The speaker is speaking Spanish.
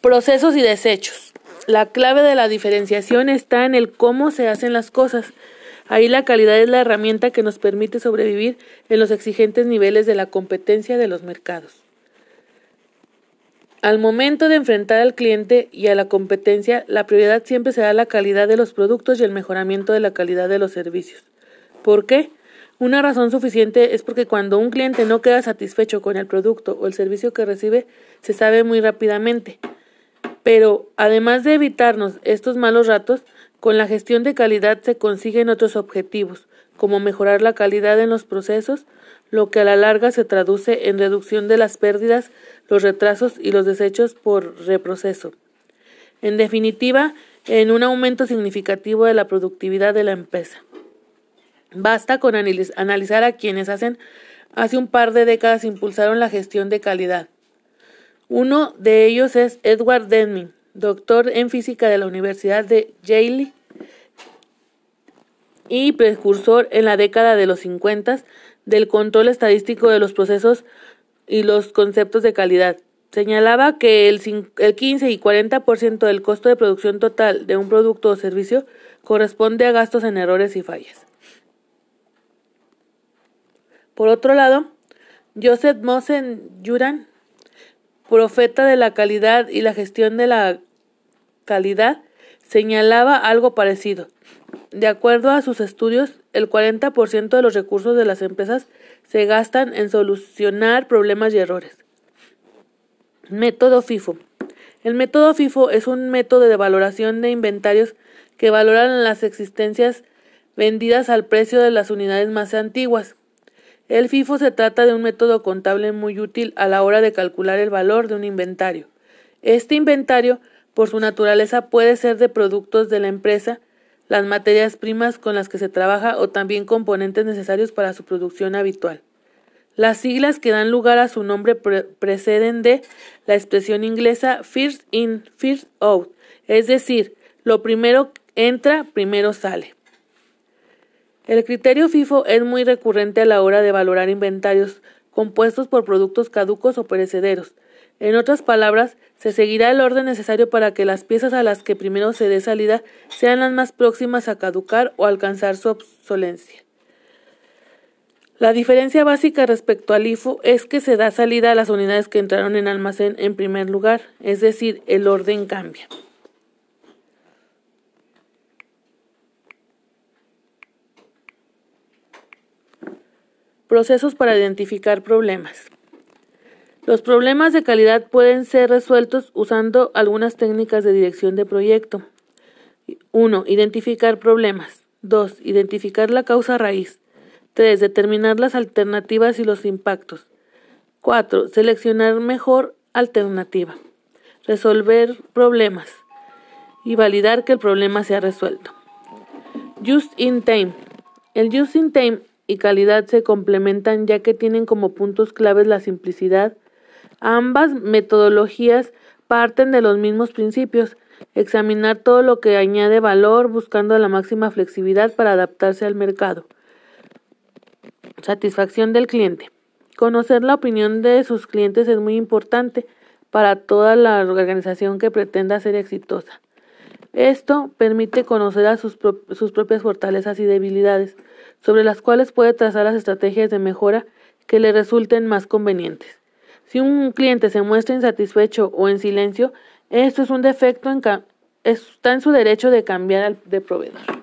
Procesos y desechos. La clave de la diferenciación está en el cómo se hacen las cosas. Ahí la calidad es la herramienta que nos permite sobrevivir en los exigentes niveles de la competencia de los mercados. Al momento de enfrentar al cliente y a la competencia, la prioridad siempre será la calidad de los productos y el mejoramiento de la calidad de los servicios. ¿Por qué? Una razón suficiente es porque cuando un cliente no queda satisfecho con el producto o el servicio que recibe, se sabe muy rápidamente. Pero, además de evitarnos estos malos ratos, con la gestión de calidad se consiguen otros objetivos, como mejorar la calidad en los procesos, lo que a la larga se traduce en reducción de las pérdidas, los retrasos y los desechos por reproceso. En definitiva, en un aumento significativo de la productividad de la empresa. Basta con analizar a quienes hacen hace un par de décadas impulsaron la gestión de calidad. Uno de ellos es Edward Deming, doctor en física de la Universidad de Yale y precursor en la década de los 50 del control estadístico de los procesos y los conceptos de calidad. Señalaba que el, 15 y 40% del costo de producción total de un producto o servicio corresponde a gastos en errores y fallas. Por otro lado, Joseph Mosen Yuran profeta de la calidad y la gestión de la calidad, señalaba algo parecido. De acuerdo a sus estudios, el 40% de los recursos de las empresas se gastan en solucionar problemas y errores. Método FIFO. El método FIFO es un método de valoración de inventarios que valoran las existencias vendidas al precio de las unidades más antiguas. El FIFO se trata de un método contable muy útil a la hora de calcular el valor de un inventario. Este inventario, por su naturaleza, puede ser de productos de la empresa, las materias primas con las que se trabaja o también componentes necesarios para su producción habitual. Las siglas que dan lugar a su nombre preceden de la expresión inglesa first in, first out, es decir, lo primero entra, primero sale. El criterio FIFO es muy recurrente a la hora de valorar inventarios compuestos por productos caducos o perecederos. En otras palabras, se seguirá el orden necesario para que las piezas a las que primero se dé salida sean las más próximas a caducar o alcanzar su obsolencia. La diferencia básica respecto al IFO es que se da salida a las unidades que entraron en almacén en primer lugar, es decir, el orden cambia. Procesos para identificar problemas. Los problemas de calidad pueden ser resueltos usando algunas técnicas de dirección de proyecto. 1. Identificar problemas. 2. Identificar la causa raíz. 3. Determinar las alternativas y los impactos. 4. Seleccionar mejor alternativa. Resolver problemas. Y validar que el problema sea resuelto. Just in time. El just in time y calidad se complementan ya que tienen como puntos claves la simplicidad. Ambas metodologías parten de los mismos principios, examinar todo lo que añade valor buscando la máxima flexibilidad para adaptarse al mercado. Satisfacción del cliente. Conocer la opinión de sus clientes es muy importante para toda la organización que pretenda ser exitosa. Esto permite conocer sus, propias fortalezas y debilidades, sobre las cuales puede trazar las estrategias de mejora que le resulten más convenientes. Si un cliente se muestra insatisfecho o en silencio, esto es un defecto, está en su derecho de cambiar de proveedor.